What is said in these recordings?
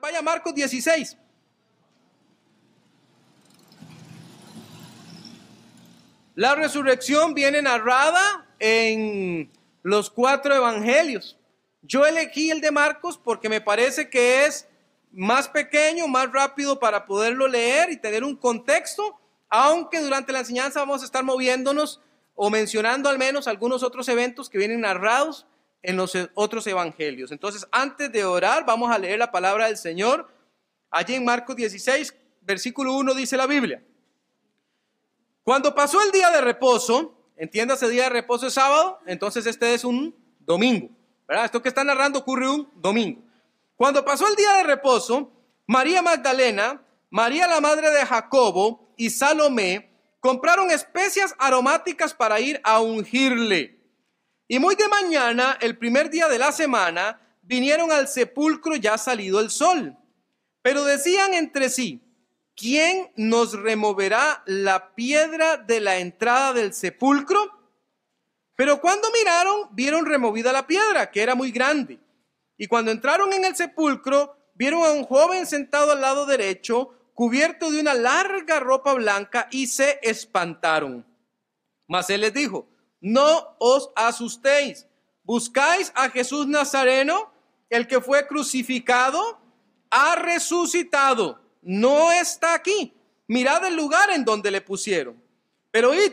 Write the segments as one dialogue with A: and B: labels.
A: Vaya Marcos 16. La resurrección viene narrada en los cuatro evangelios. Yo elegí el de Marcos porque me parece que es más pequeño, más rápido para poderlo leer y tener un contexto, aunque durante la enseñanza vamos a estar moviéndonos o mencionando al menos algunos otros eventos que vienen narrados en los otros evangelios. Entonces, antes de orar, vamos a leer la palabra del Señor. Allí en Marcos 16, versículo 1 dice la Biblia. Cuando pasó el día de reposo, entiéndase día de reposo es sábado, entonces este es un domingo. Esto que está narrando ocurre un domingo. Cuando pasó el día de reposo, María Magdalena, María la madre de Jacobo y Salomé compraron especias aromáticas para ir a ungirle. Y muy de mañana, el primer día de la semana, vinieron al sepulcro ya salido el sol. Pero decían entre sí, ¿quién nos removerá la piedra de la entrada del sepulcro? Pero cuando miraron, vieron removida la piedra, que era muy grande. Y cuando entraron en el sepulcro, vieron a un joven sentado al lado derecho, cubierto de una larga ropa blanca, y se espantaron. Mas él les dijo, no os asustéis, buscáis a Jesús Nazareno, el que fue crucificado, ha resucitado no está aquí. Mirad el lugar en donde le pusieron. Pero id,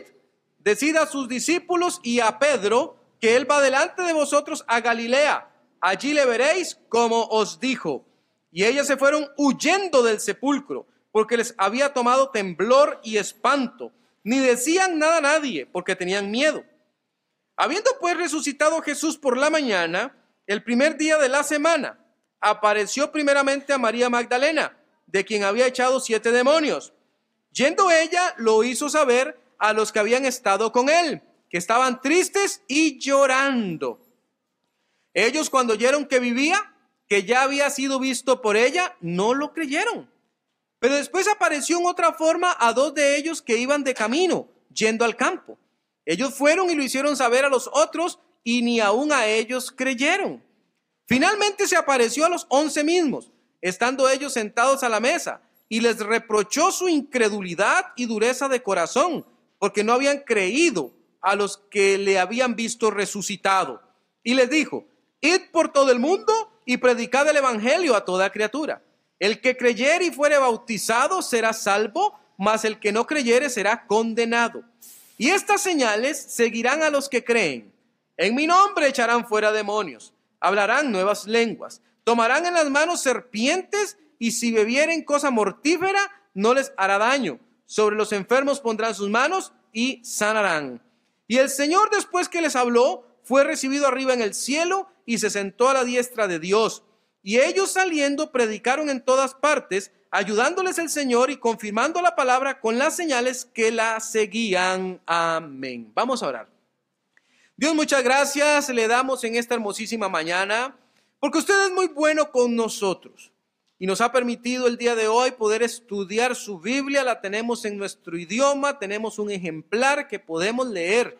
A: decid a sus discípulos y a Pedro que él va delante de vosotros a Galilea. Allí le veréis como os dijo. Y ellas se fueron huyendo del sepulcro, porque les había tomado temblor y espanto. Ni decían nada a nadie, porque tenían miedo. Habiendo pues resucitado Jesús por la mañana, el primer día de la semana, apareció primeramente a María Magdalena de quien había echado siete demonios. Yendo ella, lo hizo saber a los que habían estado con él, que estaban tristes y llorando. Ellos cuando oyeron que vivía, que ya había sido visto por ella, no lo creyeron. Pero después apareció en otra forma a dos de ellos que iban de camino, yendo al campo. Ellos fueron y lo hicieron saber a los otros y ni aun a ellos creyeron. Finalmente se apareció a los once mismos estando ellos sentados a la mesa, y les reprochó su incredulidad y dureza de corazón, porque no habían creído a los que le habían visto resucitado. Y les dijo, id por todo el mundo y predicad el Evangelio a toda criatura. El que creyere y fuere bautizado será salvo, mas el que no creyere será condenado. Y estas señales seguirán a los que creen. En mi nombre echarán fuera demonios, hablarán nuevas lenguas Tomarán en las manos serpientes y si bebieren cosa mortífera, no les hará daño. Sobre los enfermos pondrán sus manos y sanarán. Y el Señor después que les habló, fue recibido arriba en el cielo y se sentó a la diestra de Dios. Y ellos saliendo predicaron en todas partes, ayudándoles el Señor y confirmando la palabra con las señales que la seguían. Amén. Vamos a orar. Dios, muchas gracias le damos en esta hermosísima mañana. Porque usted es muy bueno con nosotros y nos ha permitido el día de hoy poder estudiar su Biblia. La tenemos en nuestro idioma, tenemos un ejemplar que podemos leer.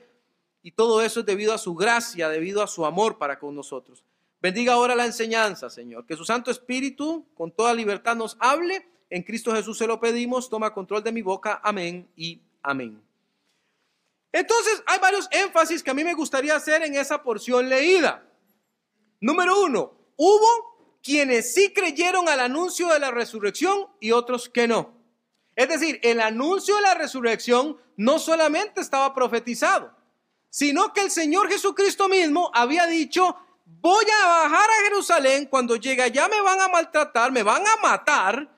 A: Y todo eso es debido a su gracia, debido a su amor para con nosotros. Bendiga ahora la enseñanza, Señor. Que su Santo Espíritu con toda libertad nos hable. En Cristo Jesús se lo pedimos. Toma control de mi boca. Amén y amén. Entonces, hay varios énfasis que a mí me gustaría hacer en esa porción leída. Número uno, hubo quienes sí creyeron al anuncio de la resurrección y otros que no. Es decir, el anuncio de la resurrección no solamente estaba profetizado, sino que el Señor Jesucristo mismo había dicho, voy a bajar a Jerusalén, cuando llegue allá me van a maltratar, me van a matar,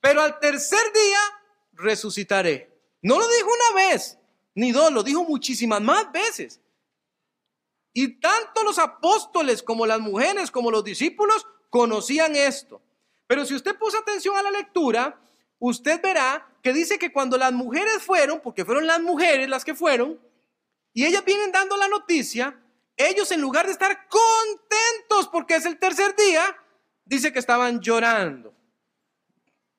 A: pero al tercer día resucitaré. No lo dijo una vez, ni dos, lo dijo muchísimas más veces. Y tanto los apóstoles como las mujeres, como los discípulos, conocían esto. Pero si usted puso atención a la lectura, usted verá que dice que cuando las mujeres fueron, porque fueron las mujeres las que fueron, y ellas vienen dando la noticia, ellos en lugar de estar contentos porque es el tercer día, dice que estaban llorando.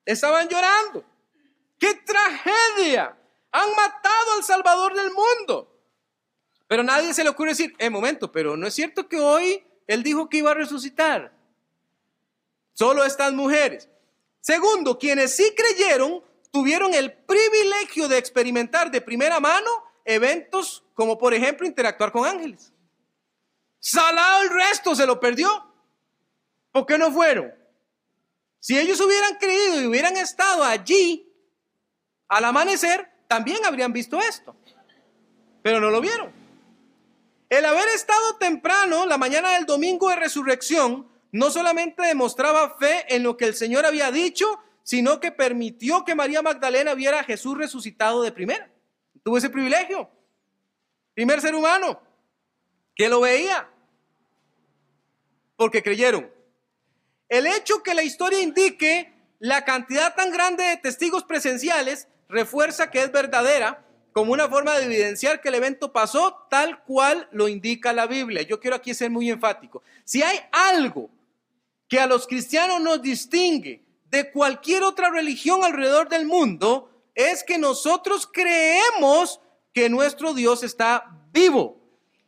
A: Estaban llorando. ¡Qué tragedia! Han matado al Salvador del mundo. Pero nadie se le ocurre decir, eh, momento, pero no es cierto que hoy Él dijo que iba a resucitar. Solo estas mujeres. Segundo, quienes sí creyeron tuvieron el privilegio de experimentar de primera mano eventos como por ejemplo interactuar con ángeles. Salado el resto se lo perdió. ¿Por qué no fueron? Si ellos hubieran creído y hubieran estado allí al amanecer, también habrían visto esto. Pero no lo vieron. El haber estado temprano, la mañana del domingo de resurrección, no solamente demostraba fe en lo que el Señor había dicho, sino que permitió que María Magdalena viera a Jesús resucitado de primera. Tuvo ese privilegio. Primer ser humano que lo veía. Porque creyeron. El hecho que la historia indique la cantidad tan grande de testigos presenciales refuerza que es verdadera como una forma de evidenciar que el evento pasó tal cual lo indica la Biblia. Yo quiero aquí ser muy enfático. Si hay algo que a los cristianos nos distingue de cualquier otra religión alrededor del mundo, es que nosotros creemos que nuestro Dios está vivo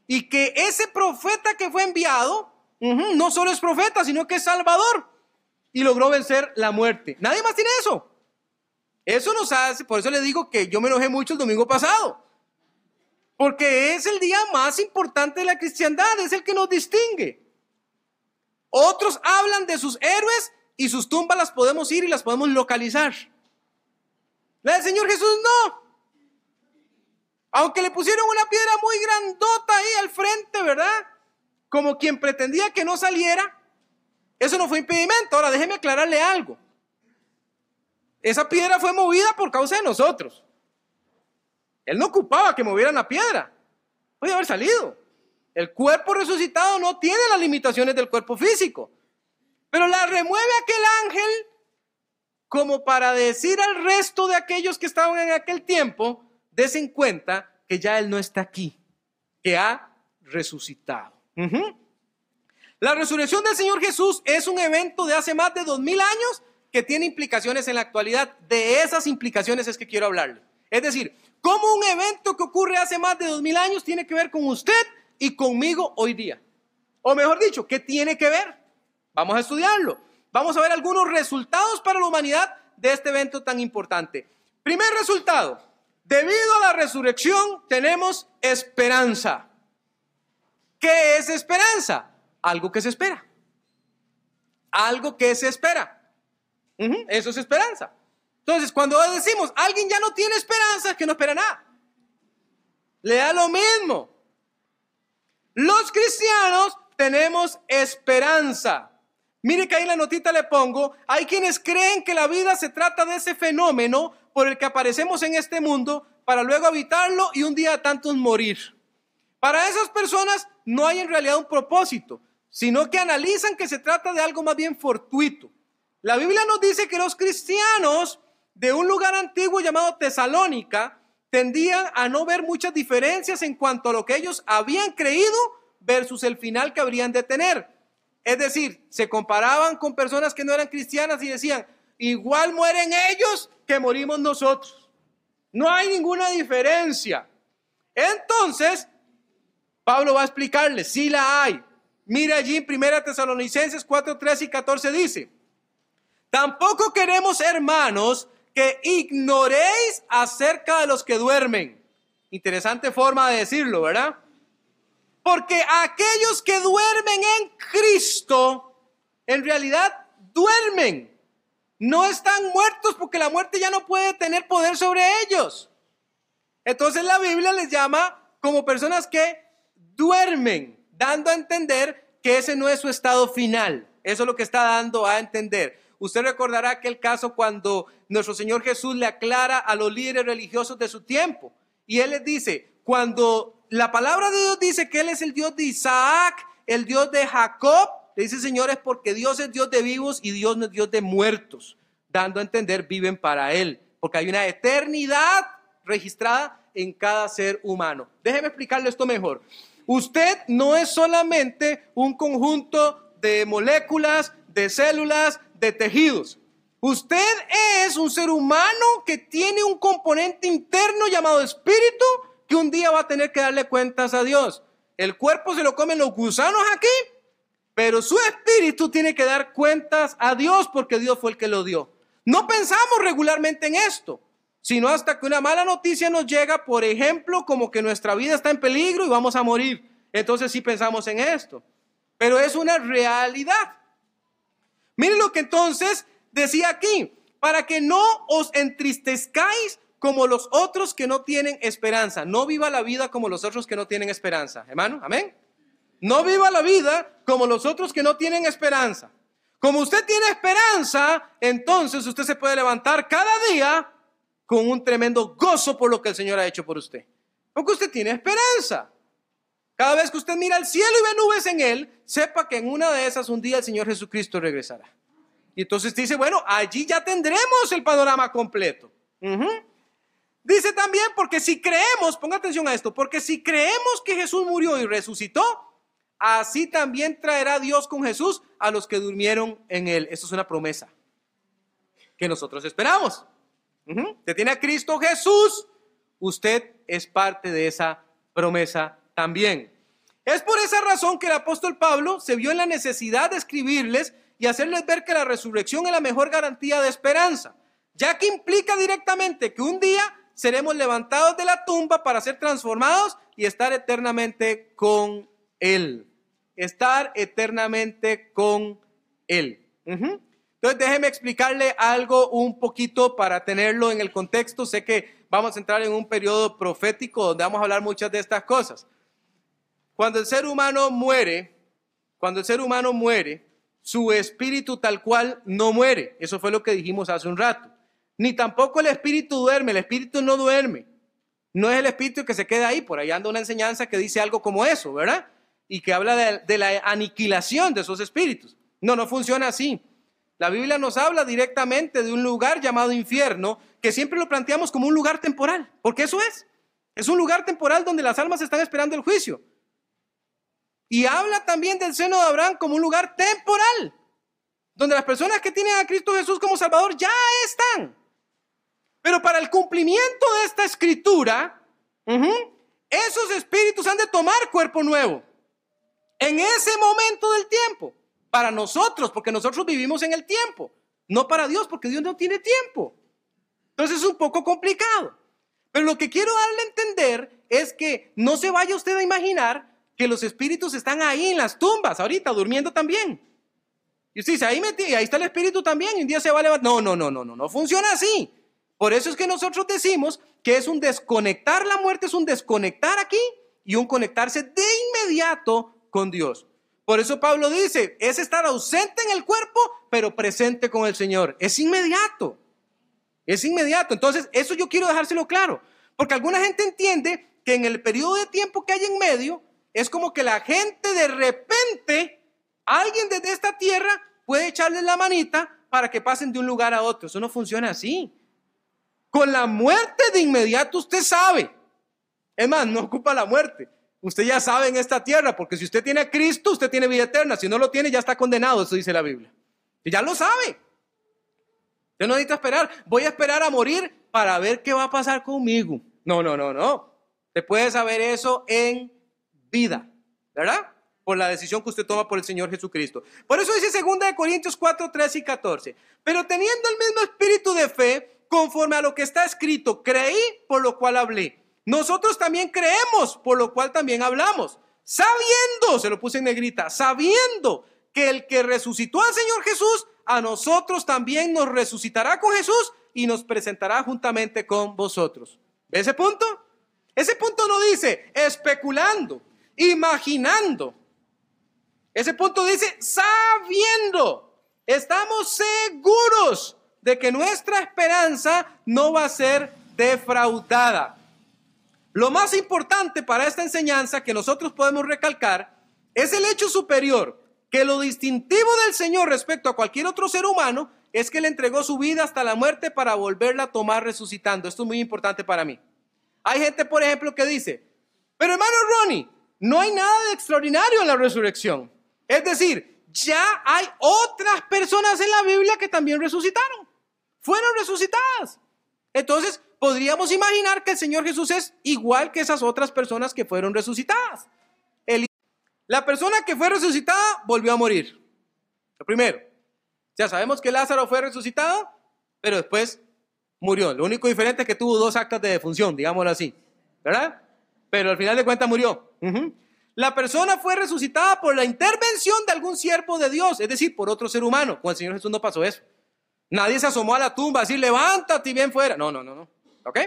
A: y que ese profeta que fue enviado no solo es profeta, sino que es salvador y logró vencer la muerte. Nadie más tiene eso. Eso nos hace, por eso le digo que yo me enojé mucho el domingo pasado. Porque es el día más importante de la cristiandad, es el que nos distingue. Otros hablan de sus héroes y sus tumbas las podemos ir y las podemos localizar. La del Señor Jesús no. Aunque le pusieron una piedra muy grandota ahí al frente, ¿verdad? Como quien pretendía que no saliera, eso no fue impedimento. Ahora déjeme aclararle algo. Esa piedra fue movida por causa de nosotros. Él no ocupaba que movieran la piedra. Puede haber salido. El cuerpo resucitado no tiene las limitaciones del cuerpo físico. Pero la remueve aquel ángel como para decir al resto de aquellos que estaban en aquel tiempo, desen cuenta que ya Él no está aquí, que ha resucitado. La resurrección del Señor Jesús es un evento de hace más de dos mil años que tiene implicaciones en la actualidad. De esas implicaciones es que quiero hablarle. Es decir, cómo un evento que ocurre hace más de dos mil años tiene que ver con usted y conmigo hoy día. O mejor dicho, ¿qué tiene que ver? Vamos a estudiarlo. Vamos a ver algunos resultados para la humanidad de este evento tan importante. Primer resultado, debido a la resurrección tenemos esperanza. ¿Qué es esperanza? Algo que se espera. Algo que se espera. eso es esperanza. Entonces, cuando decimos, alguien ya no tiene esperanza, es que no espera nada. Le da lo mismo. Los cristianos tenemos esperanza. Mire que ahí en la notita le pongo, hay quienes creen que la vida se trata de ese fenómeno por el que aparecemos en este mundo para luego habitarlo y un día tantos morir. Para esas personas no hay en realidad un propósito, sino que analizan que se trata de algo más bien fortuito. La Biblia nos dice que los cristianos de un lugar antiguo llamado Tesalónica tendían a no ver muchas diferencias en cuanto a lo que ellos habían creído versus el final que habrían de tener. Es decir, se comparaban con personas que no eran cristianas y decían, igual mueren ellos que morimos nosotros. No hay ninguna diferencia. Entonces, Pablo va a explicarle, si la hay. Mira allí en 1 Tesalonicenses 4, 13 y 14 dice, tampoco queremos, hermanos, que ignoréis acerca de los que duermen. Interesante forma de decirlo, ¿verdad? Porque aquellos que duermen en Cristo, en realidad duermen. No están muertos porque la muerte ya no puede tener poder sobre ellos. Entonces la Biblia les llama como personas que duermen, dando a entender que ese no es su estado final. Eso es lo que está dando a entender. Usted recordará aquel caso cuando nuestro Señor Jesús le aclara a los líderes religiosos de su tiempo. Y Él les dice, cuando la palabra de Dios dice que Él es el Dios de Isaac, el Dios de Jacob, le dice señores porque Dios es Dios de vivos y Dios no es Dios de muertos, dando a entender viven para Él, porque hay una eternidad registrada en cada ser humano. Déjeme explicarle esto mejor. Usted no es solamente un conjunto de moléculas, de células, de tejidos. Usted es un ser humano que tiene un componente interno llamado espíritu que un día va a tener que darle cuentas a Dios. El cuerpo se lo comen los gusanos aquí pero su espíritu tiene que dar cuentas a Dios porque Dios fue el que lo dio. No pensamos regularmente en esto, sino hasta que una mala noticia nos llega, por ejemplo, como que nuestra vida está en peligro y vamos a morir. Entonces sí pensamos en esto, pero es una realidad. Miren lo que entonces decía aquí, para que no os entristezcáis como los otros que no tienen esperanza. No viva la vida como los otros que no tienen esperanza. Hermano, amén. No viva la vida como los otros que no tienen esperanza. Como usted tiene esperanza, entonces usted se puede levantar cada día con un tremendo gozo por lo que el Señor ha hecho por usted. Porque usted tiene esperanza. Cada vez que usted mira al cielo y ve nubes en él, sepa que en una de esas un día el Señor Jesucristo regresará. Y entonces dice, bueno, allí ya tendremos el panorama completo. Dice también, porque si creemos, ponga atención a esto, porque si creemos que Jesús murió y resucitó, así también traerá Dios con Jesús a los que durmieron en él. Eso es una promesa que nosotros esperamos. Usted tiene a Cristo Jesús, usted es parte de esa promesa también. Es por esa razón que el apóstol Pablo se vio en la necesidad de escribirles y hacerles ver que la resurrección es la mejor garantía de esperanza, ya que implica directamente que un día seremos levantados de la tumba para ser transformados y estar eternamente con Él. Estar eternamente con Él. Entonces déjeme explicarle algo un poquito para tenerlo en el contexto. Sé que vamos a entrar en un periodo profético donde vamos a hablar muchas de estas cosas. Cuando el ser humano muere, cuando el ser humano muere, su espíritu tal cual no muere. Eso fue lo que dijimos hace un rato. Ni tampoco el espíritu duerme, el espíritu no duerme. No es el espíritu que se queda ahí, por ahí anda una enseñanza que dice algo como eso, ¿verdad? Y que habla de, de la aniquilación de esos espíritus. No, no funciona así. La Biblia nos habla directamente de un lugar llamado infierno, que siempre lo planteamos como un lugar temporal, porque eso es. Es un lugar temporal donde las almas están esperando el juicio. Y habla también del seno de Abraham como un lugar temporal, donde las personas que tienen a Cristo Jesús como Salvador ya están. Pero para el cumplimiento de esta escritura, esos espíritus han de tomar cuerpo nuevo. En ese momento del tiempo. Para nosotros, porque nosotros vivimos en el tiempo. No para Dios, porque Dios no tiene tiempo. Entonces es un poco complicado. Pero lo que quiero darle a entender es que no se vaya usted a imaginar que los espíritus están ahí en las tumbas, ahorita, durmiendo también. Y usted dice, ahí, ahí está el espíritu también, y un día se va a levantar. No, no, no, no, no, no funciona así. Por eso es que nosotros decimos que es un desconectar la muerte, es un desconectar aquí y un conectarse de inmediato con Dios. Por eso Pablo dice, es estar ausente en el cuerpo, pero presente con el Señor. Es inmediato. Es inmediato. Entonces, eso yo quiero dejárselo claro. Porque alguna gente entiende que en el periodo de tiempo que hay en medio, es como que la gente de repente, alguien desde esta tierra puede echarle la manita para que pasen de un lugar a otro. Eso no funciona así. Con la muerte de inmediato usted sabe. Es más, no ocupa la muerte. Usted ya sabe en esta tierra, porque si usted tiene a Cristo, usted tiene vida eterna. Si no lo tiene, ya está condenado, eso dice la Biblia. Y ya lo sabe. Usted no necesita esperar. Voy a esperar a morir para ver qué va a pasar conmigo. No, no, no, no. Usted puede saber eso en vida, ¿verdad? Por la decisión que usted toma por el Señor Jesucristo. Por eso dice 2 Corintios 4, 13 y 14. Pero teniendo el mismo espíritu de fe, conforme a lo que está escrito, creí por lo cual hablé. Nosotros también creemos, por lo cual también hablamos. Sabiendo, se lo puse en negrita, sabiendo que el que resucitó al Señor Jesús, a nosotros también nos resucitará con Jesús y nos presentará juntamente con vosotros. ¿Ve ese punto? Ese punto no dice especulando, imaginando. Ese punto dice sabiendo. Estamos seguros de que nuestra esperanza no va a ser defraudada. Lo más importante para esta enseñanza que nosotros podemos recalcar es el hecho superior, que lo distintivo del Señor respecto a cualquier otro ser humano es que le entregó su vida hasta la muerte para volverla a tomar resucitando. Esto es muy importante para mí. Hay gente, por ejemplo, que dice, pero hermano Ronnie, no hay nada de extraordinario en la resurrección. Es decir, ya hay otras personas en la Biblia que también resucitaron. Fueron resucitadas. Entonces, podríamos imaginar que el Señor Jesús es igual que esas otras personas que fueron resucitadas. La persona que fue resucitada volvió a morir. Lo primero. Ya sabemos que Lázaro fue resucitado, pero después murió. Lo único diferente es que tuvo dos actas de defunción, digámoslo así. ¿Verdad? Pero al final de cuentas murió. La persona fue resucitada por la intervención de algún siervo de Dios, es decir, por otro ser humano. Con el Señor Jesús no pasó eso. Nadie se asomó a la tumba a decir, levántate y ven fuera. No, no, no, no. ¿Ok?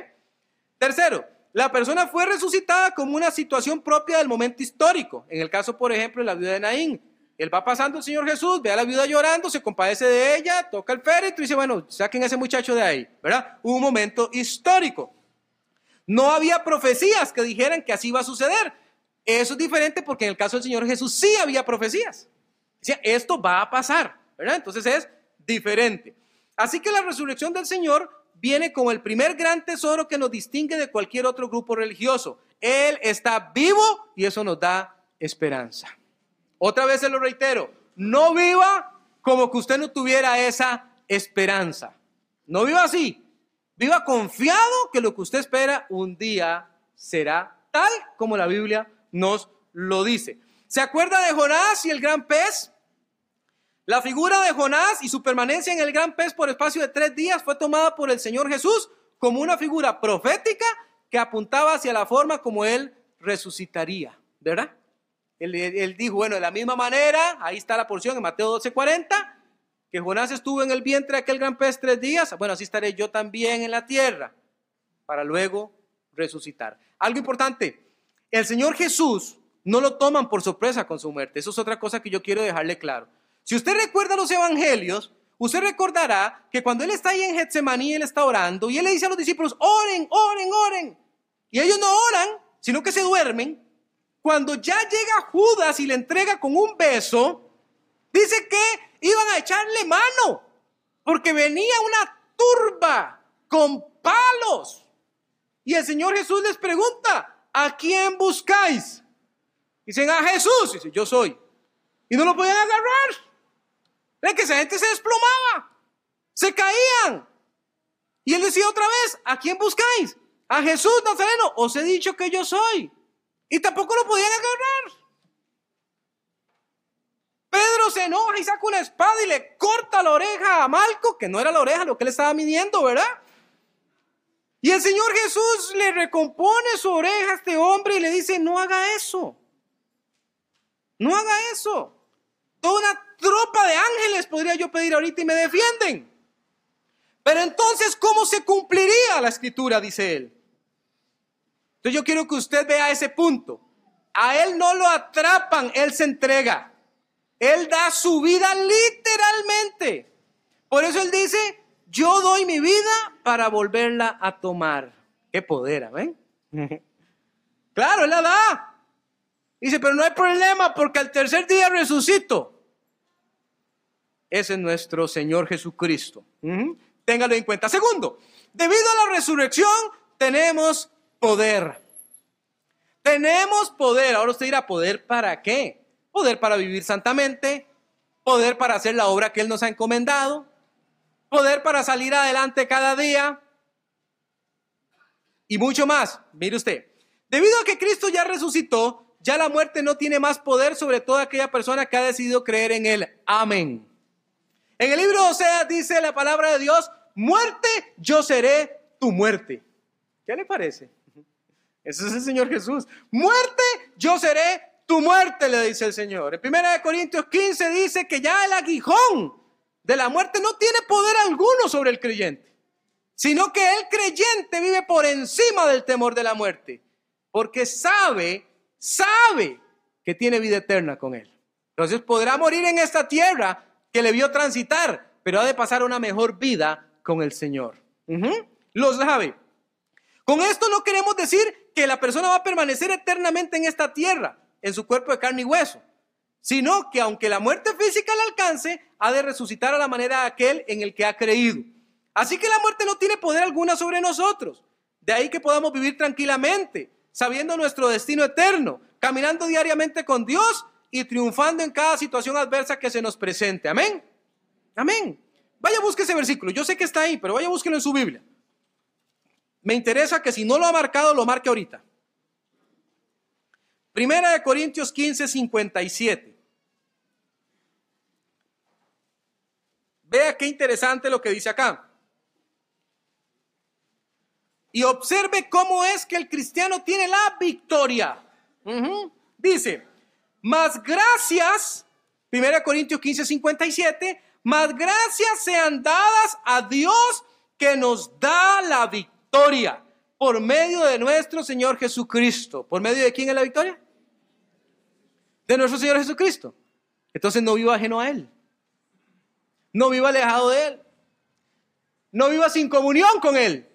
A: Tercero, la persona fue resucitada como una situación propia del momento histórico. En el caso, por ejemplo, de la viuda de Naín. Él va pasando el Señor Jesús, ve a la viuda llorando, se compadece de ella, toca el féretro y dice, bueno, saquen a ese muchacho de ahí, ¿verdad? Un momento histórico. No había profecías que dijeran que así iba a suceder. Eso es diferente porque en el caso del Señor Jesús sí había profecías. Decía, esto va a pasar, ¿verdad? Entonces es diferente. Así que la resurrección del Señor viene como el primer gran tesoro que nos distingue de cualquier otro grupo religioso. Él está vivo y eso nos da esperanza. Otra vez se lo reitero, no viva como que usted no tuviera esa esperanza. No viva así. Viva confiado que lo que usted espera un día será tal como la Biblia nos lo dice. ¿Se acuerda de Jonás y el gran pez? La figura de Jonás y su permanencia en el gran pez por espacio de tres días fue tomada por el Señor Jesús como una figura profética que apuntaba hacia la forma como él resucitaría, ¿verdad? Él, dijo, bueno, de la misma manera, ahí está la porción en Mateo 12:40, que Jonás estuvo en el vientre de aquel gran pez tres días, bueno, así estaré yo también en la tierra, para luego resucitar. Algo importante, el Señor Jesús no lo toman por sorpresa con su muerte, eso es otra cosa que yo quiero dejarle claro. Si usted recuerda los evangelios, usted recordará que cuando él está ahí en Getsemaní, él está orando y él le dice a los discípulos, oren, oren, oren. Y ellos no oran, sino que se duermen. Cuando ya llega Judas y le entrega con un beso, dice que iban a echarle mano, porque venía una turba con palos. Y el Señor Jesús les pregunta, ¿a quién buscáis? Dicen, a Jesús. Dice, yo soy. Y no lo podían agarrar. Ven que esa gente se desplomaba, se caían. Y él decía otra vez, ¿a quién buscáis? A Jesús Nazareno, os he dicho que yo soy. Y tampoco lo podían agarrar. Pedro se enoja y saca una espada y le corta la oreja a Malco, que no era la oreja lo que él estaba midiendo, ¿verdad? Y el Señor Jesús le recompone su oreja a este hombre y le dice, no haga eso. No haga eso. Toda una tropa de ángeles podría yo pedir ahorita y me defienden. Pero entonces, ¿cómo se cumpliría la escritura? Dice él. Entonces yo quiero que usted vea ese punto. A él no lo atrapan, él se entrega. Él da su vida literalmente. Por eso él dice, yo doy mi vida para volverla a tomar. Qué poder, ¿ven? claro, él la da. Dice, pero no hay problema porque al tercer día resucito. Ese es nuestro Señor Jesucristo. Téngalo en cuenta. Segundo, debido a la resurrección tenemos poder. Tenemos poder. Ahora usted dirá, ¿poder para qué? Poder para vivir santamente, poder para hacer la obra que Él nos ha encomendado, poder para salir adelante cada día y mucho más. Mire usted, debido a que Cristo ya resucitó, ya la muerte no tiene más poder sobre toda aquella persona que ha decidido creer en Él. Amén. En el libro de Oseas dice la palabra de Dios, muerte, yo seré tu muerte. ¿Qué le parece? Ese es el Señor Jesús. Muerte, yo seré tu muerte, le dice el Señor. En 1 Corintios 15 dice que ya el aguijón de la muerte no tiene poder alguno sobre el creyente, sino que el creyente vive por encima del temor de la muerte, porque sabe, sabe que tiene vida eterna con él. Entonces podrá morir en esta tierra, que le vio transitar, pero ha de pasar una mejor vida con el Señor. Lo sabe. Con esto no queremos decir que la persona va a permanecer eternamente en esta tierra, en su cuerpo de carne y hueso, sino que aunque la muerte física le alcance, ha de resucitar a la manera de aquel en el que ha creído. Así que la muerte no tiene poder alguna sobre nosotros. De ahí que podamos vivir tranquilamente, sabiendo nuestro destino eterno, caminando diariamente con Dios y triunfando en cada situación adversa que se nos presente. Amén. Amén. Vaya, busque ese versículo. Yo sé que está ahí, pero vaya, búsquelo en su Biblia. Me interesa que si no lo ha marcado, lo marque ahorita. Primera de Corintios 15, 57. Vea qué interesante lo que dice acá. Y observe cómo es que el cristiano tiene la victoria. Dice, más gracias, 1 Corintios 15, 57, más gracias sean dadas a Dios que nos da la victoria por medio de nuestro Señor Jesucristo. ¿Por medio de quién es la victoria? De nuestro Señor Jesucristo. Entonces no viva ajeno a Él. No viva alejado de Él. No viva sin comunión con Él.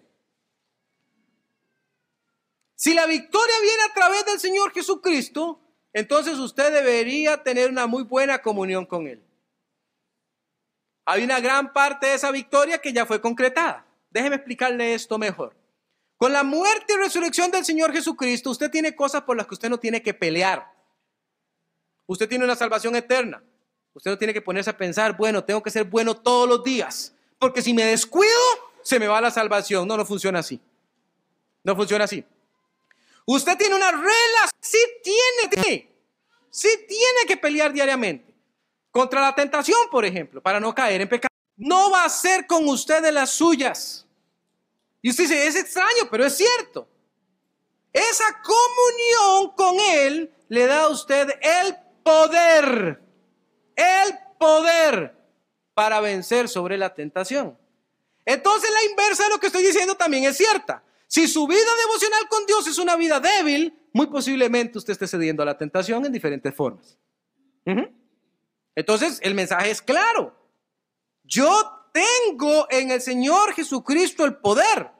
A: Si la victoria viene a través del Señor Jesucristo, entonces usted debería tener una muy buena comunión con Él. Hay una gran parte de esa victoria que ya fue concretada. Déjeme explicarle esto mejor. Con la muerte y resurrección del Señor Jesucristo, usted tiene cosas por las que usted no tiene que pelear. Usted tiene una salvación eterna. Usted no tiene que ponerse a pensar, bueno, tengo que ser bueno todos los días, porque si me descuido, se me va la salvación. No, no funciona así. No funciona así. Usted tiene una relación, sí tiene, sí tiene que pelear diariamente. Contra la tentación, por ejemplo, para no caer en pecado. No va a ser con usted de las suyas. Y usted dice, es extraño, pero es cierto. Esa comunión con Él le da a usted el poder, el poder para vencer sobre la tentación. Entonces la inversa de lo que estoy diciendo también es cierta. Si su vida devocional con Dios es una vida débil, muy posiblemente usted esté cediendo a la tentación en diferentes formas. Entonces, el mensaje es claro. Yo tengo en el Señor Jesucristo el poder.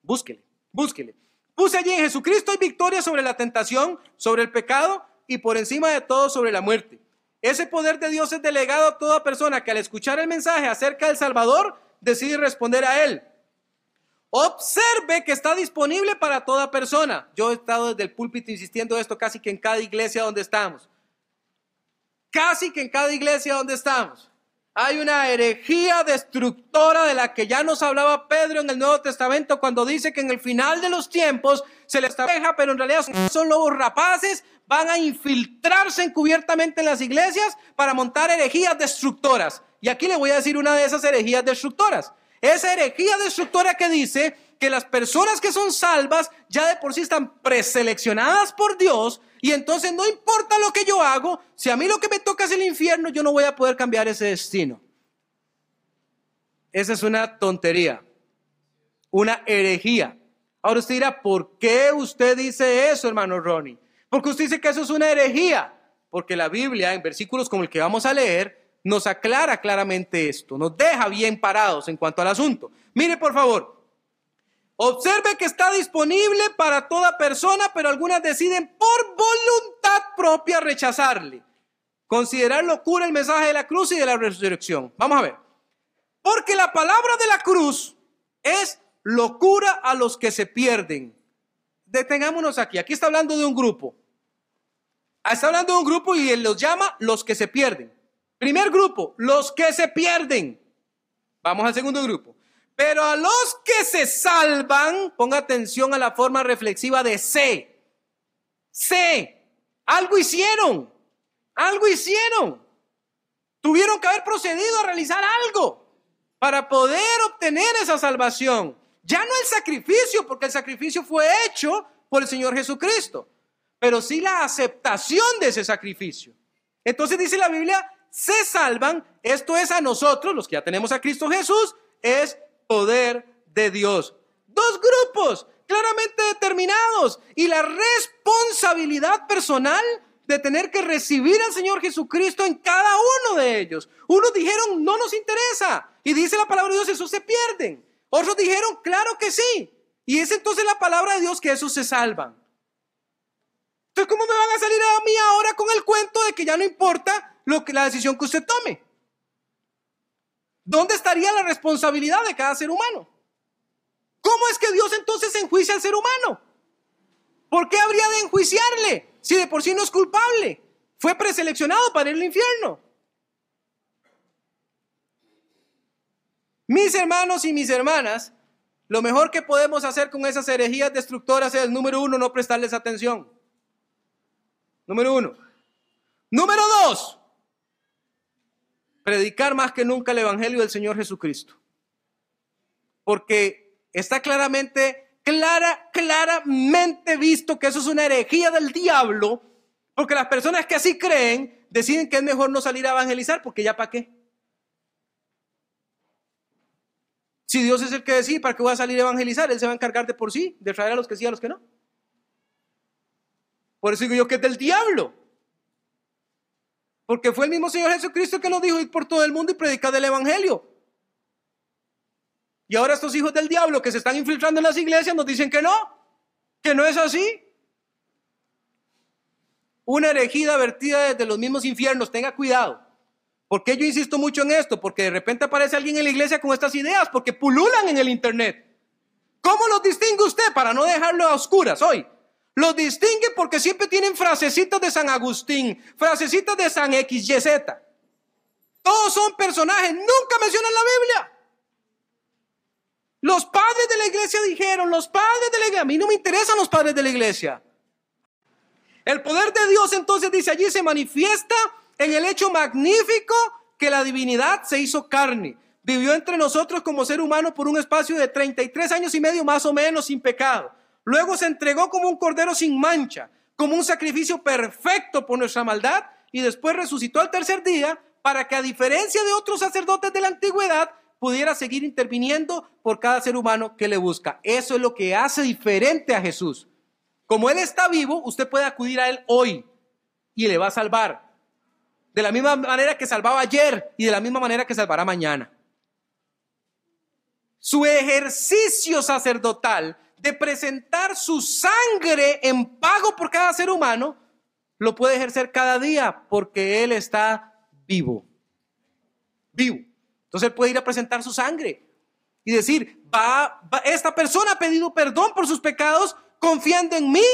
A: Búsquele, búsquele. Puse allí en Jesucristo hay victoria sobre la tentación, sobre el pecado y por encima de todo sobre la muerte. Ese poder de Dios es delegado a toda persona que al escuchar el mensaje acerca del Salvador decide responder a él. Observe que está disponible para toda persona. Yo he estado desde el púlpito insistiendo esto casi que en cada iglesia donde estamos casi que en cada iglesia donde estamos. Hay una herejía destructora de la que ya nos hablaba Pedro en el Nuevo Testamento cuando dice que en el final de los tiempos se les deja, pero en realidad son lobos rapaces, van a infiltrarse encubiertamente en las iglesias para montar herejías destructoras. Y aquí le voy a decir una de esas herejías destructoras. Esa herejía destructora que dice que las personas que son salvas ya de por sí están preseleccionadas por Dios y entonces no importa lo que yo hago, si a mí lo que me toca es el infierno, yo no voy a poder cambiar ese destino. Esa es una tontería, una herejía. Ahora usted dirá, ¿por qué usted dice eso, hermano Ronnie? Porque usted dice que eso es una herejía. Porque la Biblia, en versículos como el que vamos a leer, nos aclara claramente esto, nos deja bien parados en cuanto al asunto. Mire, por favor, Observe que está disponible para toda persona, pero algunas deciden por voluntad propia rechazarle. Considerar locura el mensaje de la cruz y de la resurrección. Vamos a ver. Porque la palabra de la cruz es locura a los que se pierden. Detengámonos aquí. Aquí está hablando de un grupo. Está hablando de un grupo y él los llama los que se pierden. Primer grupo, los que se pierden. Vamos al segundo grupo. Pero a los que se salvan, ponga atención a la forma reflexiva de sé. Sé, algo hicieron, algo hicieron. Tuvieron que haber procedido a realizar algo para poder obtener esa salvación. Ya no el sacrificio, porque el sacrificio fue hecho por el Señor Jesucristo, pero sí la aceptación de ese sacrificio. Entonces dice la Biblia, se salvan, esto es a nosotros, los que ya tenemos a Cristo Jesús, es poder de Dios. Dos grupos claramente determinados y la responsabilidad personal de tener que recibir al Señor Jesucristo en cada uno de ellos. Unos dijeron, no nos interesa. Y dice la palabra de Dios, eso se pierden. Otros dijeron, claro que sí. Y es entonces la palabra de Dios que esos se salvan. Entonces, ¿cómo me van a salir a mí ahora con el cuento de que ya no importa lo que, la decisión que usted tome? ¿Dónde estaría la responsabilidad de cada ser humano? ¿Cómo es que Dios entonces enjuicia al ser humano? ¿Por qué habría de enjuiciarle si de por sí no es culpable? Fue preseleccionado para el infierno. Mis hermanos y mis hermanas, lo mejor que podemos hacer con esas herejías destructoras es, número uno, no prestarles atención. Número uno. Número dos. Predicar más que nunca el Evangelio del Señor Jesucristo. Porque está claramente, clara, claramente visto que eso es una herejía del diablo. Porque las personas que así creen deciden que es mejor no salir a evangelizar porque ya para qué. Si Dios es el que decide, ¿para qué voy a salir a evangelizar? Él se va a encargar de por sí, de traer a los que sí, a los que no. Por eso digo yo que es del diablo. Porque fue el mismo Señor Jesucristo que nos dijo ir por todo el mundo y predicar el Evangelio. Y ahora estos hijos del diablo que se están infiltrando en las iglesias nos dicen que no, que no es así. Una herejía vertida desde los mismos infiernos, tenga cuidado. ¿Por qué yo insisto mucho en esto? Porque de repente aparece alguien en la iglesia con estas ideas, porque pululan en el internet. ¿Cómo los distingue usted para no dejarlo a oscuras hoy? Los distingue porque siempre tienen frasecitas de San Agustín, frasecitas de San XYZ. Todos son personajes, nunca mencionan la Biblia. Los padres de la iglesia dijeron, los padres de la iglesia, a mí no me interesan los padres de la iglesia. El poder de Dios entonces dice allí se manifiesta en el hecho magnífico que la divinidad se hizo carne. Vivió entre nosotros como ser humano por un espacio de 33 años y medio más o menos sin pecado. Luego se entregó como un cordero sin mancha, como un sacrificio perfecto por nuestra maldad y después resucitó al tercer día para que a diferencia de otros sacerdotes de la antigüedad pudiera seguir interviniendo por cada ser humano que le busca. Eso es lo que hace diferente a Jesús. Como Él está vivo, usted puede acudir a Él hoy y le va a salvar. De la misma manera que salvaba ayer y de la misma manera que salvará mañana. Su ejercicio sacerdotal de presentar su sangre en pago por cada ser humano, lo puede ejercer cada día porque Él está vivo. Vivo. Entonces Él puede ir a presentar su sangre y decir, va, esta persona ha pedido perdón por sus pecados confiando en mí,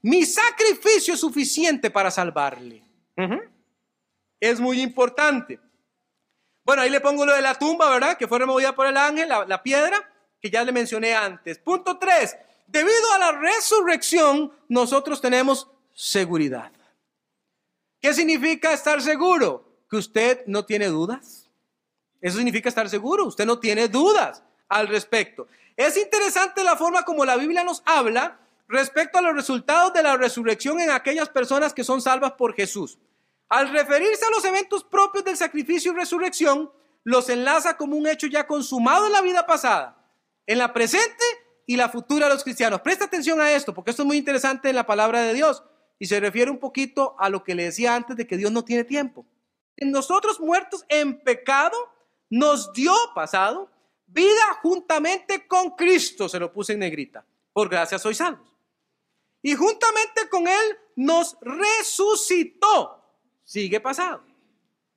A: mi sacrificio es suficiente para salvarle es muy importante. Bueno, ahí le pongo lo de la tumba, ¿verdad? Que fue removida por el ángel, la, piedra, que ya le mencioné antes. Punto 3. Debido a la resurrección, nosotros tenemos seguridad. ¿Qué significa estar seguro? Que usted no tiene dudas. Eso significa estar seguro. Usted no tiene dudas al respecto. Es interesante la forma como la Biblia nos habla respecto a los resultados de la resurrección en aquellas personas que son salvas por Jesús. Al referirse a los eventos propios del sacrificio y resurrección, los enlaza como un hecho ya consumado en la vida pasada, en la presente y la futura de los cristianos. Presta atención a esto, porque esto es muy interesante en la palabra de Dios y se refiere un poquito a lo que le decía antes de que Dios no tiene tiempo. En nosotros muertos en pecado, nos dio pasado vida juntamente con Cristo, se lo puse en negrita. Por gracia sois salvos. Y juntamente con Él nos resucitó sigue pasado.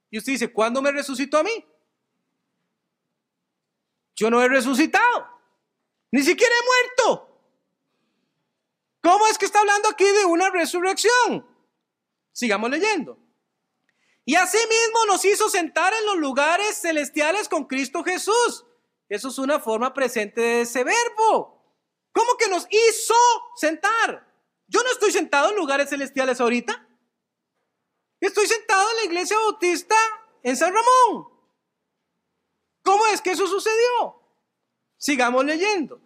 A: Y usted dice, ¿cuándo me resucitó a mí? Yo no he resucitado. Ni siquiera he muerto. ¿Cómo es que está hablando aquí de una resurrección? Sigamos leyendo. Y asimismo nos hizo sentar en los lugares celestiales con Cristo Jesús. Eso es una forma presente de ese verbo. ¿Cómo que nos hizo sentar? Yo no estoy sentado en lugares celestiales ahorita. Estoy sentado en la iglesia bautista en San Ramón. ¿Cómo es que eso sucedió? Sigamos leyendo.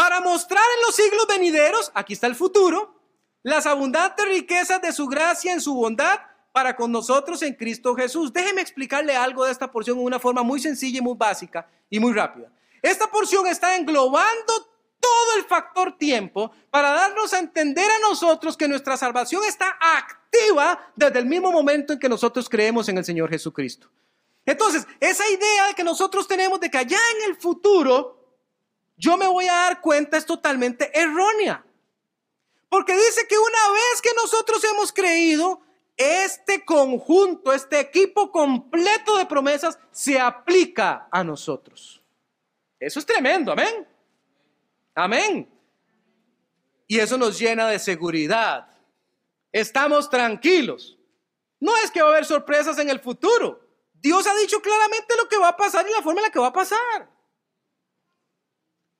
A: Para mostrar en los siglos venideros, aquí está el futuro, las abundantes riquezas de su gracia en su bondad para con nosotros en Cristo Jesús. Déjeme explicarle algo de esta porción en una forma muy sencilla y muy básica y muy rápida. Esta porción está englobando todo el factor tiempo para darnos a entender a nosotros que nuestra salvación está activa desde el mismo momento en que nosotros creemos en el Señor Jesucristo. Entonces, esa idea que nosotros tenemos de que allá en el futuro yo me voy a dar cuenta es totalmente errónea. Porque dice que una vez que nosotros hemos creído, este conjunto, este equipo completo de promesas se aplica a nosotros. Eso es tremendo, amén. Amén. Y eso nos llena de seguridad. Estamos tranquilos. No es que va a haber sorpresas en el futuro. Dios ha dicho claramente lo que va a pasar y la forma en la que va a pasar.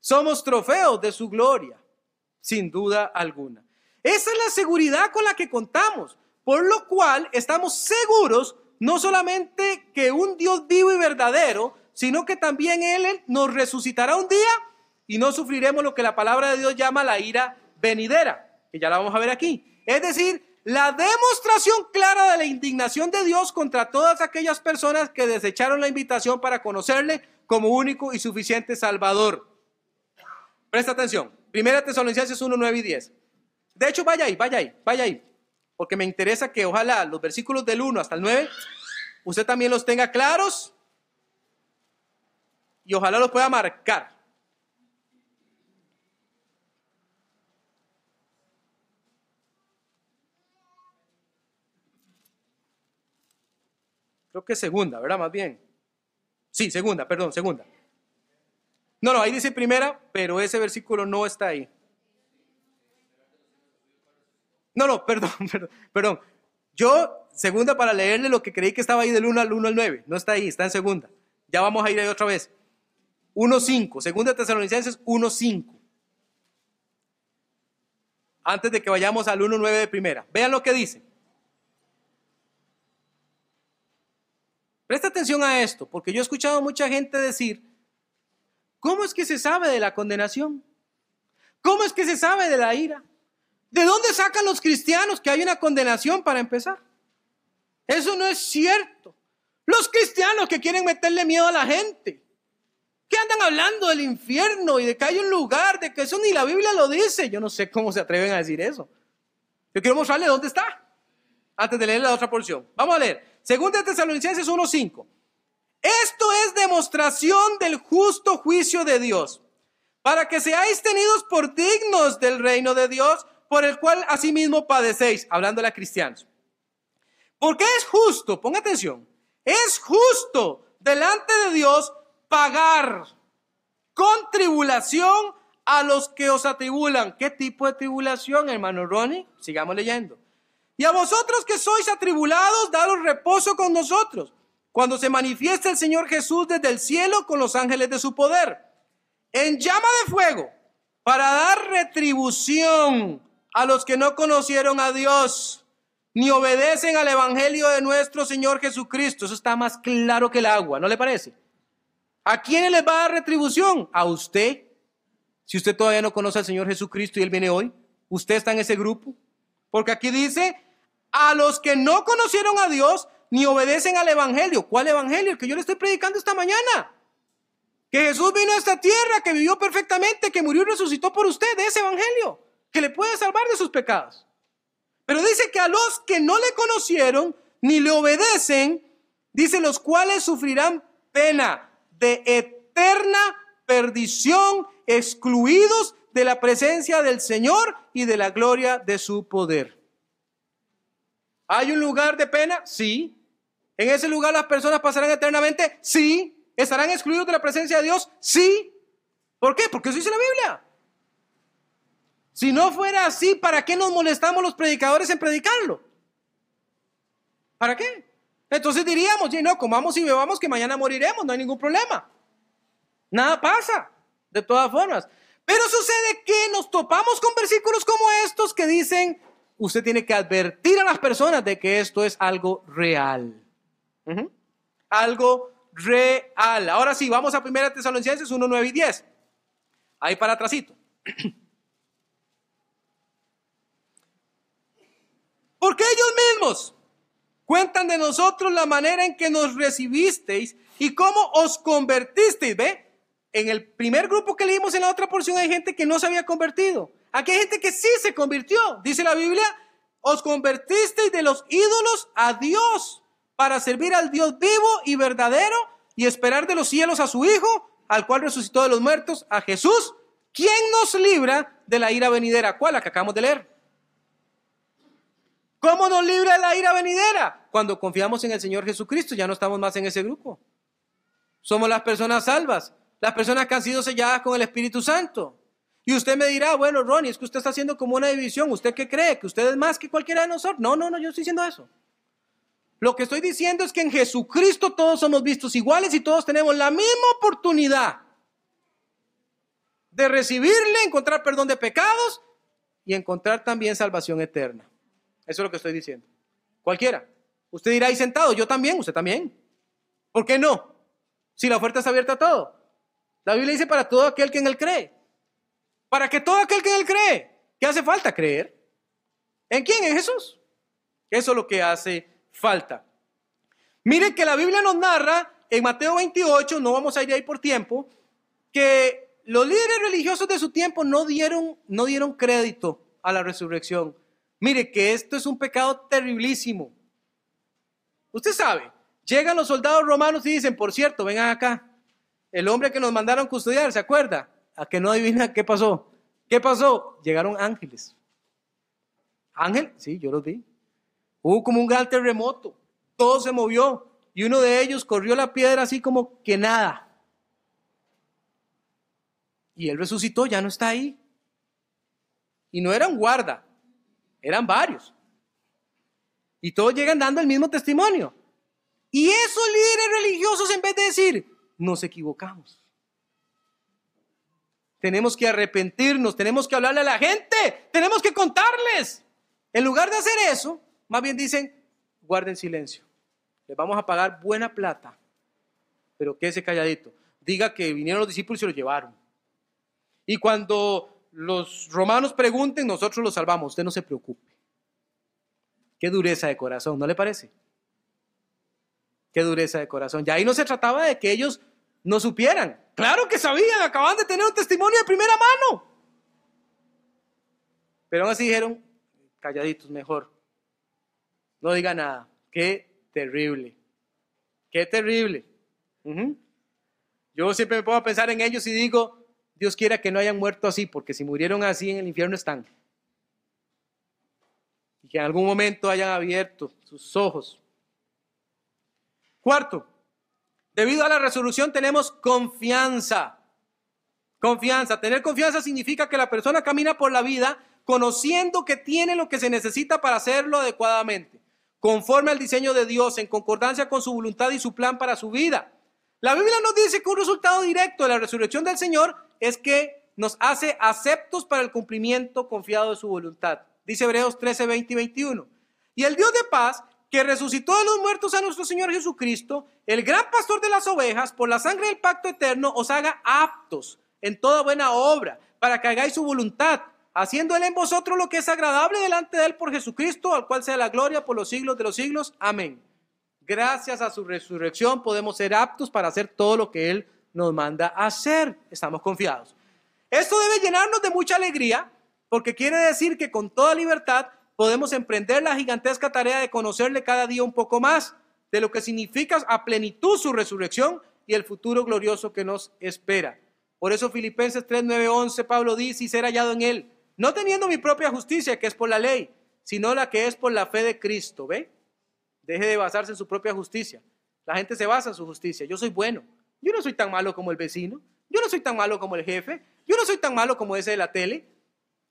A: Somos trofeos de su gloria, sin duda alguna. Esa es la seguridad con la que contamos, por lo cual estamos seguros no solamente que un Dios vivo y verdadero, sino que también Él nos resucitará un día y no sufriremos lo que la palabra de Dios llama la ira venidera, que ya la vamos a ver aquí. Es decir, la demostración clara de la indignación de Dios contra todas aquellas personas que desecharon la invitación para conocerle como único y suficiente Salvador. Presta atención. Primera Tesalonicenses 1, 9 y 10. De hecho, vaya ahí, vaya ahí, vaya ahí. Porque me interesa que ojalá los versículos del 1 hasta el 9, usted también los tenga claros y ojalá los pueda marcar. Creo que segunda, ¿verdad? Más bien. Sí, segunda, perdón, segunda. No, no, ahí dice primera, pero ese versículo no está ahí. No, no, perdón, perdón, perdón. Yo, segunda para leerle lo que creí que estaba ahí del 1 al 1 al 9. No está ahí, está en segunda. Ya vamos a ir ahí otra vez. 1.5, segunda Tesalonicenses 1.5. Antes de que vayamos al 1.9 de primera. Vean lo que dice. Presta atención a esto, porque yo he escuchado mucha gente decir, ¿cómo es que se sabe de la condenación? ¿Cómo es que se sabe de la ira? ¿De dónde sacan los cristianos que hay una condenación para empezar? Eso no es cierto. Los cristianos que quieren meterle miedo a la gente, que andan hablando del infierno y de que hay un lugar, de que eso ni la Biblia lo dice. Yo no sé cómo se atreven a decir eso. Yo quiero mostrarle dónde está, antes de leer la otra porción. Vamos a leer. Segunda Tesalonicenses 1:5. Esto es demostración del justo juicio de Dios, para que seáis tenidos por dignos del reino de Dios, por el cual asimismo padecéis, hablando a cristianos. Porque es justo, ponga atención, es justo delante de Dios pagar con tribulación a los que os atribulan. ¿Qué tipo de tribulación, hermano Ronnie? Sigamos leyendo. Y a vosotros que sois atribulados, daros reposo con nosotros, cuando se manifieste el Señor Jesús desde el cielo con los ángeles de su poder, en llama de fuego, para dar retribución a los que no conocieron a Dios, ni obedecen al Evangelio de nuestro Señor Jesucristo. Eso está más claro que el agua, ¿no le parece? ¿A quién le va a dar retribución? A usted. Si usted todavía no conoce al Señor Jesucristo y Él viene hoy, usted está en ese grupo. Porque aquí dice, a los que no conocieron a Dios ni obedecen al Evangelio. ¿Cuál Evangelio? El que yo le estoy predicando esta mañana. Que Jesús vino a esta tierra, que vivió perfectamente, que murió y resucitó por usted, de ese Evangelio, que le puede salvar de sus pecados. Pero dice que a los que no le conocieron ni le obedecen, dice los cuales sufrirán pena de eterna perdición, excluidos de la presencia del Señor y de la gloria de su poder. ¿Hay un lugar de pena? Sí. ¿En ese lugar las personas pasarán eternamente? Sí. ¿Estarán excluidos de la presencia de Dios? Sí. ¿Por qué? Porque eso dice la Biblia. Si no fuera así, ¿para qué nos molestamos los predicadores en predicarlo? ¿Para qué? Entonces diríamos, no, comamos y bebamos que mañana moriremos, no hay ningún problema. Nada pasa, de todas formas. Pero sucede que nos topamos con versículos como estos que dicen, usted tiene que advertir a las personas de que esto es algo real. Algo real. Ahora sí, vamos a 1 Tesalonicenses 1, 9 y 10. Ahí para atrásito. Porque ellos mismos cuentan de nosotros la manera en que nos recibisteis y cómo os convertisteis. ¿Ve? En el primer grupo que leímos en la otra porción hay gente que no se había convertido. Aquí hay gente que sí se convirtió. Dice la Biblia, os convertisteis de los ídolos a Dios para servir al Dios vivo y verdadero y esperar de los cielos a su Hijo, al cual resucitó de los muertos, a Jesús, quien nos libra de la ira venidera. ¿Cuál? La que acabamos de leer. ¿Cómo nos libra de la ira venidera? Cuando confiamos en el Señor Jesucristo, ya no estamos más en ese grupo. Somos las personas salvas, las personas que han sido selladas con el Espíritu Santo. Y usted me dirá, bueno, Ronnie, es que usted está haciendo como una división. ¿Usted qué cree? ¿Que usted es más que cualquiera de nosotros? No, no, no, yo estoy diciendo eso. Lo que estoy diciendo es que en Jesucristo todos somos vistos iguales y todos tenemos la misma oportunidad de recibirle, encontrar perdón de pecados y encontrar también salvación eterna. Eso es lo que estoy diciendo. Cualquiera. Usted dirá ahí sentado, yo también, usted también. ¿Por qué no? Si la oferta está abierta a todo. La Biblia dice para todo aquel que en él cree. Para que todo aquel que en él cree. ¿Qué hace falta creer? ¿En quién? En Jesús. Eso es lo que hace falta. Miren que la Biblia nos narra en Mateo 28, no vamos a ir ahí por tiempo, que los líderes religiosos de su tiempo no dieron, no dieron crédito a la resurrección. Mire que esto es un pecado terriblísimo. Usted sabe, llegan los soldados romanos y dicen, por cierto, vengan acá, el hombre que nos mandaron custodiar, ¿se acuerda? A que no adivina qué pasó. ¿Qué pasó? Llegaron ángeles. Ángel, sí, yo los vi. Hubo como un gran terremoto, todo se movió y uno de ellos corrió la piedra así como que nada. Y él resucitó, ya no está ahí. Y no era un guarda, eran varios. Y todos llegan dando el mismo testimonio. Y esos líderes religiosos, en vez de decir, nos equivocamos. Tenemos que arrepentirnos, tenemos que hablarle a la gente, tenemos que contarles. En lugar de hacer eso, más bien dicen, guarden silencio. Les vamos a pagar buena plata, pero quédese calladito. Diga que vinieron los discípulos y se lo llevaron. Y cuando los romanos pregunten, nosotros los salvamos. Usted no se preocupe. Qué dureza de corazón, ¿no le parece? Qué dureza de corazón. Ya ahí no se trataba de que ellos no supieran. Claro que sabían, acaban de tener un testimonio de primera mano. Pero aún así dijeron, calladitos mejor. No diga nada. Qué terrible. Qué terrible. Yo siempre me a pensar en ellos y digo, Dios quiera que no hayan muerto así, porque si murieron así en el infierno están. Y que en algún momento hayan abierto sus ojos. Cuarto, debido a la resolución tenemos confianza. Confianza. Tener confianza significa que la persona camina por la vida conociendo que tiene lo que se necesita para hacerlo adecuadamente conforme al diseño de Dios, en concordancia con su voluntad y su plan para su vida. La Biblia nos dice que un resultado directo de la resurrección del Señor es que nos hace aceptos para el cumplimiento confiado de su voluntad. Dice Hebreos 13, 20 y 21. Y el Dios de paz, que resucitó de los muertos a nuestro Señor Jesucristo, el gran pastor de las ovejas, por la sangre del pacto eterno, os haga aptos en toda buena obra, para que hagáis su voluntad haciendo él en vosotros lo que es agradable delante de él por Jesucristo, al cual sea la gloria por los siglos de los siglos. Amén. Gracias a su resurrección podemos ser aptos para hacer todo lo que él nos manda hacer. Estamos confiados. Esto debe llenarnos de mucha alegría, porque quiere decir que con toda libertad podemos emprender la gigantesca tarea de conocerle cada día un poco más de lo que significa a plenitud su resurrección y el futuro glorioso que nos espera. Por eso Filipenses 3, 9, 11, Pablo dice, y ser hallado en él no teniendo mi propia justicia, que es por la ley, sino la que es por la fe de Cristo. ¿Ve? Deje de basarse en su propia justicia. La gente se basa en su justicia. Yo soy bueno. Yo no soy tan malo como el vecino. Yo no soy tan malo como el jefe. Yo no soy tan malo como ese de la tele.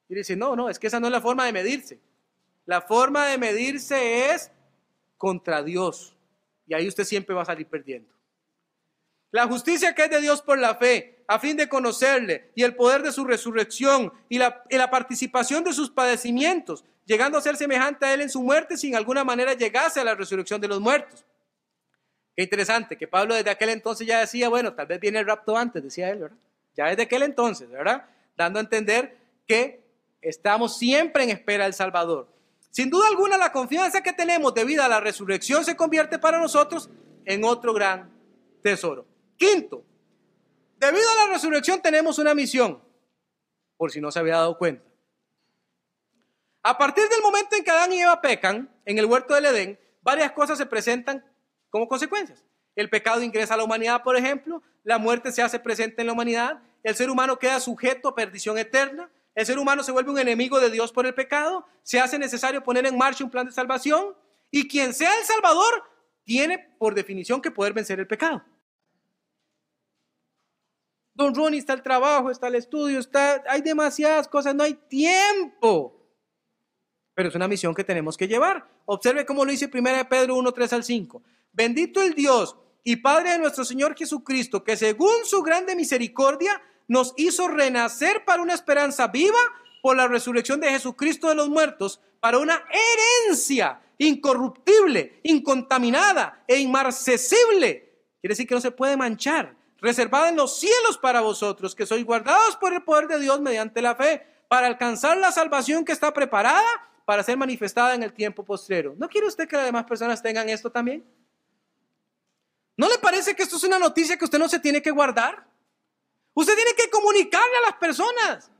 A: Y dice, no, no, es que esa no es la forma de medirse. La forma de medirse es contra Dios. Y ahí usted siempre va a salir perdiendo. La justicia que es de Dios por la fe, a fin de conocerle, y el poder de su resurrección, y la, participación de sus padecimientos, llegando a ser semejante a él en su muerte, sin alguna manera llegase a la resurrección de los muertos. Qué interesante, que Pablo desde aquel entonces ya decía, bueno, tal vez viene el rapto antes, decía él, ¿verdad? Ya desde aquel entonces, ¿verdad? Dando a entender que estamos siempre en espera del Salvador. Sin duda alguna, la confianza que tenemos debido a la resurrección se convierte para nosotros en otro gran tesoro. Quinto, debido a la resurrección tenemos una misión, por si no se había dado cuenta. A partir del momento en que Adán y Eva pecan en el huerto del Edén, varias cosas se presentan como consecuencias. El pecado ingresa a la humanidad, por ejemplo, la muerte se hace presente en la humanidad, el ser humano queda sujeto a perdición eterna, el ser humano se vuelve un enemigo de Dios por el pecado, se hace necesario poner en marcha un plan de salvación y quien sea el Salvador tiene por definición que poder vencer el pecado. Don Ronnie, está el trabajo, está el estudio, está, hay demasiadas cosas, no hay tiempo. Pero es una misión que tenemos que llevar. Observe cómo lo dice 1 Pedro 1, 3 al 5. Bendito el Dios y Padre de nuestro Señor Jesucristo, que según su grande misericordia nos hizo renacer para una esperanza viva por la resurrección de Jesucristo de los muertos para una herencia incorruptible, incontaminada e inmarcesible. Quiere decir que no se puede manchar, reservada en los cielos para vosotros, que sois guardados por el poder de Dios mediante la fe, para alcanzar la salvación que está preparada para ser manifestada en el tiempo postrero. ¿No quiere usted que las demás personas tengan esto también? ¿No le parece que esto es una noticia que usted no se tiene que guardar? Usted tiene que comunicarle a las personas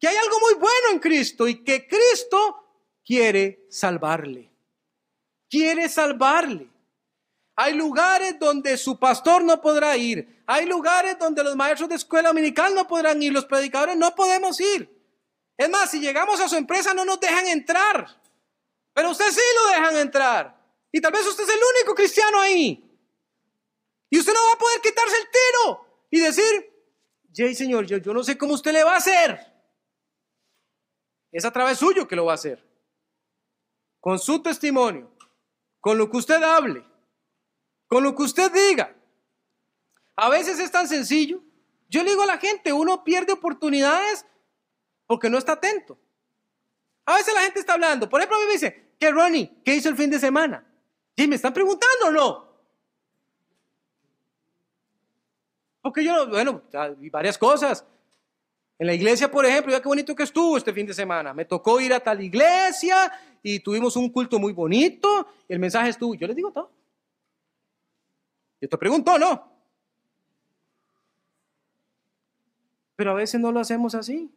A: que hay algo muy bueno en Cristo y que Cristo quiere salvarle. Quiere salvarle. Hay lugares donde su pastor no podrá ir. Hay lugares donde los maestros de escuela dominical no podrán ir. Los predicadores no podemos ir. Es más, si llegamos a su empresa no nos dejan entrar. Pero usted sí lo dejan entrar. Y tal vez usted es el único cristiano ahí. Y usted no va a poder quitarse el tiro y decir, Jay, Señor, yo, yo no sé cómo usted le va a hacer. Es a través suyo que lo va a hacer. Con su testimonio, con lo que usted hable, con lo que usted diga. A veces es tan sencillo. Yo le digo a la gente, uno pierde oportunidades porque no está atento. A veces la gente está hablando. Por ejemplo, a mí me dice, ¿qué Ronnie? ¿Qué hizo el fin de semana? ¿Y me están preguntando o no? Porque yo, bueno, varias cosas. En la iglesia, por ejemplo, ya qué bonito que estuvo este fin de semana. Me tocó ir a tal iglesia y tuvimos un culto muy bonito. El mensaje estuvo, yo les digo todo. Yo te pregunto, ¿no? Pero a veces no lo hacemos así.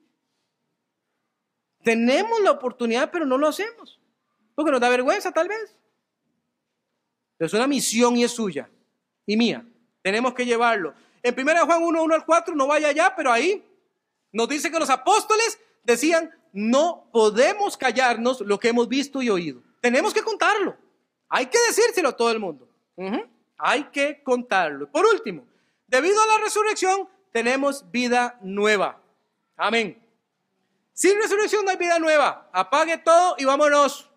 A: Tenemos la oportunidad, pero no lo hacemos. Porque nos da vergüenza, tal vez. Pero es una misión y es suya y mía. Tenemos que llevarlo. En 1 Juan 1, 1 al 4, no vaya allá, pero ahí nos dice que los apóstoles decían, no podemos callarnos lo que hemos visto y oído. Tenemos que contarlo. Hay que decírselo a todo el mundo. Hay que contarlo. Por último, debido a la resurrección, tenemos vida nueva. Amén. Sin resurrección no hay vida nueva. Apague todo y vámonos.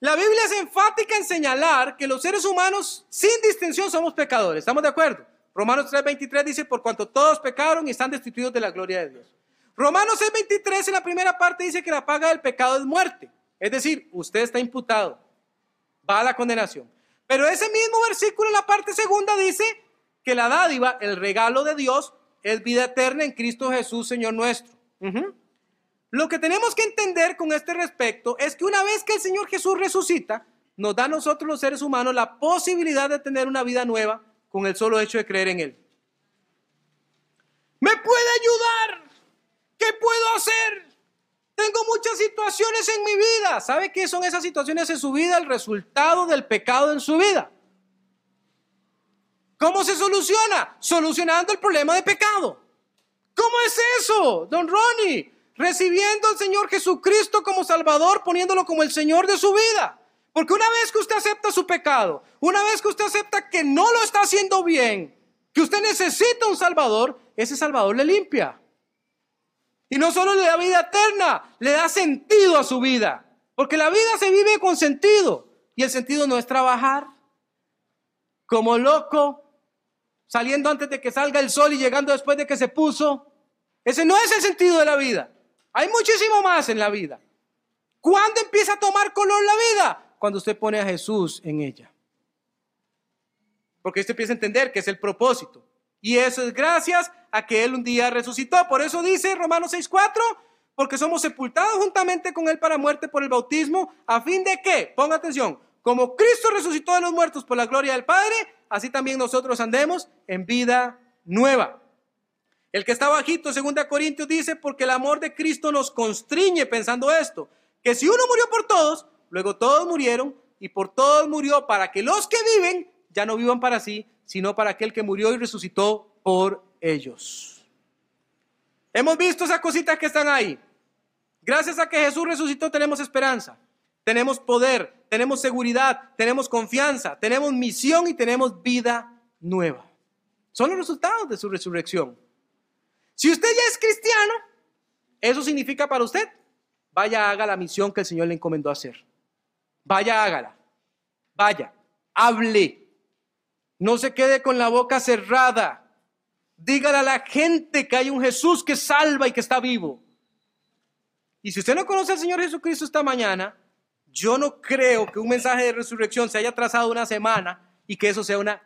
A: La Biblia es enfática en señalar que los seres humanos sin distinción somos pecadores. ¿Estamos de acuerdo? Romanos 3:23 dice, por cuanto todos pecaron y están destituidos de la gloria de Dios. Romanos 6:23 en la primera parte dice que la paga del pecado es muerte. Es decir, usted está imputado. Va a la condenación. Pero ese mismo versículo en la parte segunda dice que la dádiva, el regalo de Dios, es vida eterna en Cristo Jesús, Señor nuestro. Lo que tenemos que entender con este respecto es que una vez que el Señor Jesús resucita, nos da a nosotros los seres humanos la posibilidad de tener una vida nueva con el solo hecho de creer en Él. ¿Me puede ayudar? ¿Qué puedo hacer? Tengo muchas situaciones en mi vida. ¿Sabe qué son esas situaciones en su vida? El resultado del pecado en su vida. ¿Cómo se soluciona? Solucionando el problema de pecado. ¿Cómo es eso, don Ronnie? Recibiendo al Señor Jesucristo como Salvador, poniéndolo como el Señor de su vida. Porque una vez que usted acepta su pecado, una vez que usted acepta que no lo está haciendo bien, que usted necesita un Salvador, ese Salvador le limpia. Y no solo le da vida eterna, le da sentido a su vida. Porque la vida se vive con sentido. Y el sentido no es trabajar como loco, saliendo antes de que salga el sol y llegando después de que se puso. Ese no es el sentido de la vida. Hay muchísimo más en la vida. ¿Cuándo empieza a tomar color la vida? Cuando usted pone a Jesús en ella. Porque usted empieza a entender que es el propósito. Y eso es gracias a que Él un día resucitó. Por eso dice Romanos 6.4, porque somos sepultados juntamente con Él para muerte por el bautismo, a fin de que, ponga atención, como Cristo resucitó de los muertos por la gloria del Padre, así también nosotros andemos en vida nueva. El que está bajito, 2 Corintios dice, porque el amor de Cristo nos constriñe pensando esto, que si uno murió por todos, luego todos murieron y por todos murió para que los que viven ya no vivan para sí, sino para aquel que murió y resucitó por ellos. Hemos visto esas cositas que están ahí. Gracias a que Jesús resucitó tenemos esperanza, tenemos poder, tenemos seguridad, tenemos confianza, tenemos misión y tenemos vida nueva. Son los resultados de su resurrección. Si usted ya es cristiano, eso significa para usted, vaya, haga la misión que el Señor le encomendó hacer. Vaya, hágala. Vaya, hable. No se quede con la boca cerrada. Dígale a la gente que hay un Jesús que salva y que está vivo. Y si usted no conoce al Señor Jesucristo esta mañana, yo no creo que un mensaje de resurrección se haya trazado una semana y que eso sea una